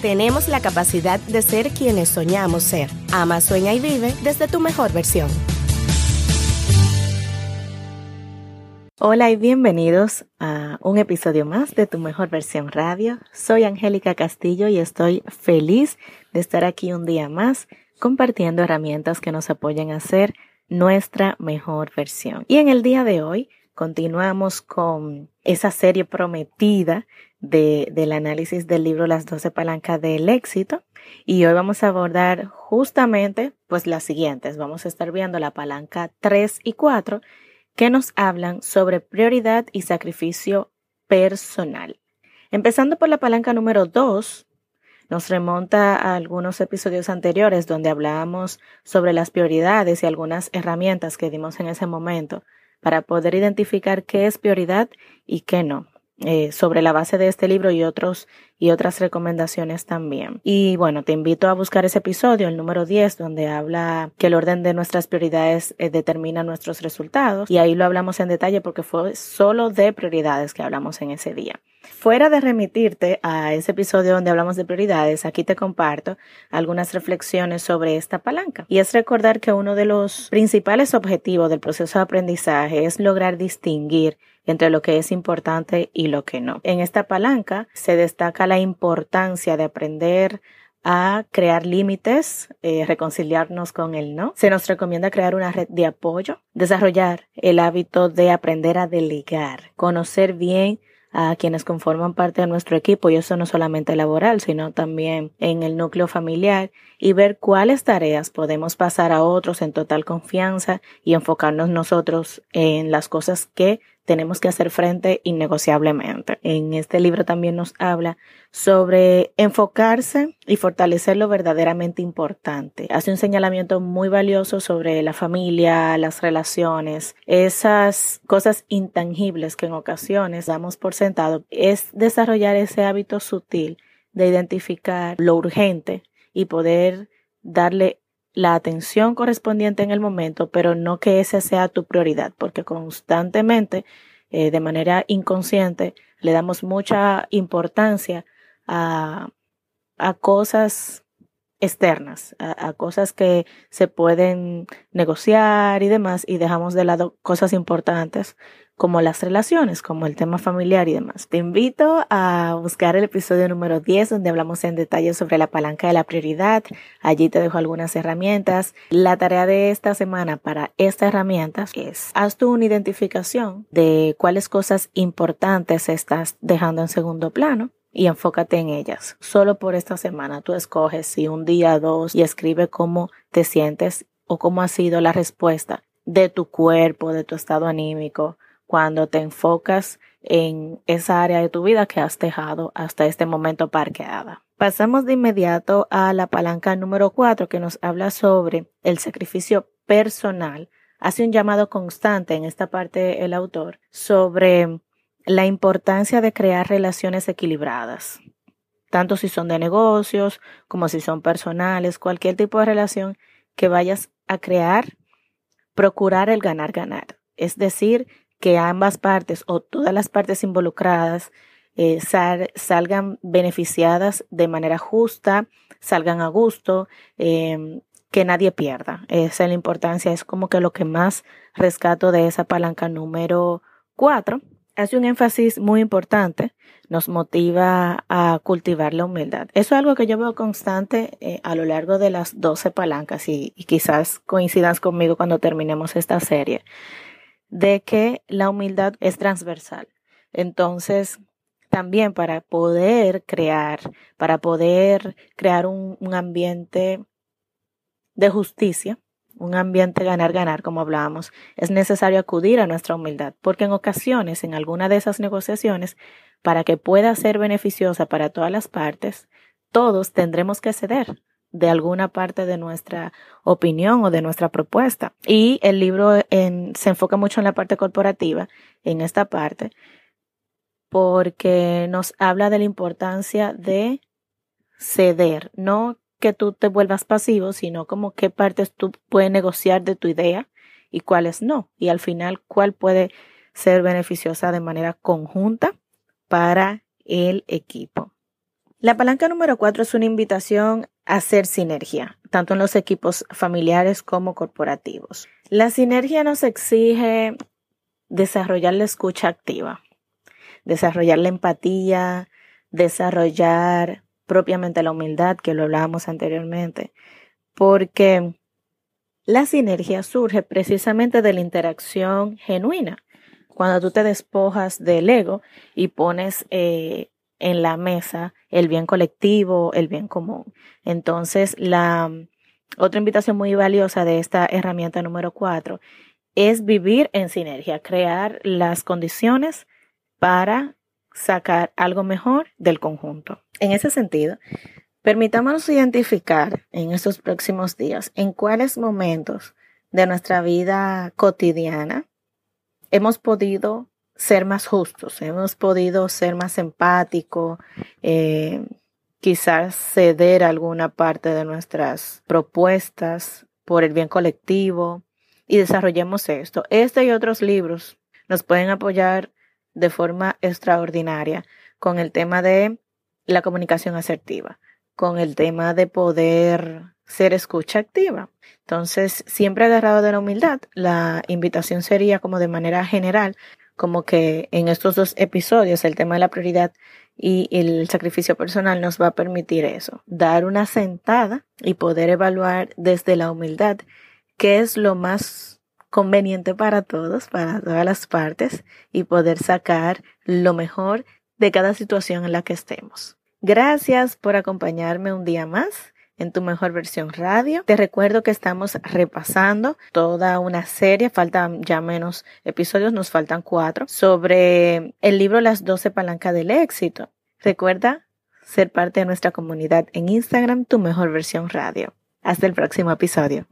tenemos la capacidad de ser quienes soñamos ser. Ama, sueña y vive desde tu mejor versión. Hola y bienvenidos a un episodio más de Tu Mejor Versión Radio. Soy Angélica Castillo y estoy feliz de estar aquí un día más compartiendo herramientas que nos apoyen a ser nuestra mejor versión. Y en el día de hoy continuamos con esa serie prometida de, del análisis del libro Las 12 palancas del éxito. Y hoy vamos a abordar justamente pues las siguientes. Vamos a estar viendo la palanca 3 y 4 que nos hablan sobre prioridad y sacrificio personal. Empezando por la palanca número 2, nos remonta a algunos episodios anteriores donde hablábamos sobre las prioridades y algunas herramientas que dimos en ese momento para poder identificar qué es prioridad y qué no. Eh, sobre la base de este libro y otros y otras recomendaciones también. Y bueno, te invito a buscar ese episodio, el número 10, donde habla que el orden de nuestras prioridades eh, determina nuestros resultados. Y ahí lo hablamos en detalle porque fue solo de prioridades que hablamos en ese día. Fuera de remitirte a ese episodio donde hablamos de prioridades, aquí te comparto algunas reflexiones sobre esta palanca. Y es recordar que uno de los principales objetivos del proceso de aprendizaje es lograr distinguir entre lo que es importante y lo que no. En esta palanca se destaca la importancia de aprender a crear límites, eh, reconciliarnos con el no. Se nos recomienda crear una red de apoyo, desarrollar el hábito de aprender a delegar, conocer bien a quienes conforman parte de nuestro equipo y eso no solamente laboral, sino también en el núcleo familiar y ver cuáles tareas podemos pasar a otros en total confianza y enfocarnos nosotros en las cosas que tenemos que hacer frente innegociablemente. En este libro también nos habla sobre enfocarse y fortalecer lo verdaderamente importante. Hace un señalamiento muy valioso sobre la familia, las relaciones, esas cosas intangibles que en ocasiones damos por sentado. Es desarrollar ese hábito sutil de identificar lo urgente y poder darle la atención correspondiente en el momento, pero no que esa sea tu prioridad, porque constantemente, eh, de manera inconsciente, le damos mucha importancia a, a cosas externas, a, cosas que se pueden negociar y demás, y dejamos de lado cosas importantes como las relaciones, como el tema familiar y demás. Te invito a buscar el episodio número 10 donde hablamos en detalle sobre la palanca de la prioridad. Allí te dejo algunas herramientas. La tarea de esta semana para esta herramienta es haz tú una identificación de cuáles cosas importantes estás dejando en segundo plano y enfócate en ellas. Solo por esta semana tú escoges si un día, dos y escribe cómo te sientes o cómo ha sido la respuesta de tu cuerpo, de tu estado anímico, cuando te enfocas en esa área de tu vida que has dejado hasta este momento parqueada. Pasamos de inmediato a la palanca número 4 que nos habla sobre el sacrificio personal. Hace un llamado constante en esta parte el autor sobre la importancia de crear relaciones equilibradas, tanto si son de negocios como si son personales, cualquier tipo de relación que vayas a crear, procurar el ganar-ganar. Es decir, que ambas partes o todas las partes involucradas eh, salgan beneficiadas de manera justa, salgan a gusto, em, que nadie pierda. Esa es la importancia, es como que lo que más rescato de esa palanca número cuatro. Hace un énfasis muy importante, nos motiva a cultivar la humildad. Eso es algo que yo veo constante eh, a lo largo de las 12 palancas y, y quizás coincidas conmigo cuando terminemos esta serie de que la humildad es transversal. Entonces, también para poder crear, para poder crear un, ambiente de justicia, un ambiente ganar-ganar, como hablábamos, es necesario acudir a nuestra humildad, porque en ocasiones, en alguna de esas negociaciones, para que pueda ser beneficiosa para todas las partes, todos tendremos que ceder de alguna parte de nuestra opinión o de nuestra propuesta. Y el libro se enfoca mucho en la parte corporativa, en esta parte, porque nos habla de la importancia de ceder, no que tú te vuelvas pasivo, sino como qué partes tú puedes negociar de tu idea y cuáles no. Y al final, cuál puede ser beneficiosa de manera conjunta para el equipo. La palanca número cuatro es una invitación hacer sinergia, tanto en los equipos familiares como corporativos. La sinergia nos exige desarrollar la escucha activa, desarrollar la empatía, desarrollar propiamente la humildad, que lo hablábamos anteriormente, porque la sinergia surge precisamente de la interacción genuina. Cuando tú te despojas del ego y pones eh, en la mesa el bien colectivo, el bien común. Entonces, la otra invitación muy valiosa de esta herramienta número cuatro es vivir en sinergia, crear las condiciones para sacar algo mejor del conjunto. En ese sentido, permitámonos identificar en estos próximos días en cuáles momentos de nuestra vida cotidiana hemos podido ser más justos, hemos podido ser más empáticos, eh, quizás ceder alguna parte de nuestras propuestas por el bien colectivo y desarrollemos esto. Este y otros libros nos pueden apoyar de forma extraordinaria con el tema de la comunicación asertiva, con el tema de poder ser escucha activa. Entonces, siempre agarrado de la humildad, la invitación sería como de manera general, como que en estos dos episodios el tema de la prioridad y el sacrificio personal nos va a permitir eso, dar una sentada y poder evaluar desde la humildad qué es lo más conveniente para todos, para todas las partes y poder sacar lo mejor de cada situación en la que estemos. Gracias por acompañarme un día más en tu mejor versión radio. Te recuerdo que estamos repasando toda una serie, faltan ya menos episodios, nos faltan cuatro, sobre el libro Las 12 palancas del éxito. Recuerda ser parte de nuestra comunidad en Instagram, tu mejor versión radio. Hasta el próximo episodio.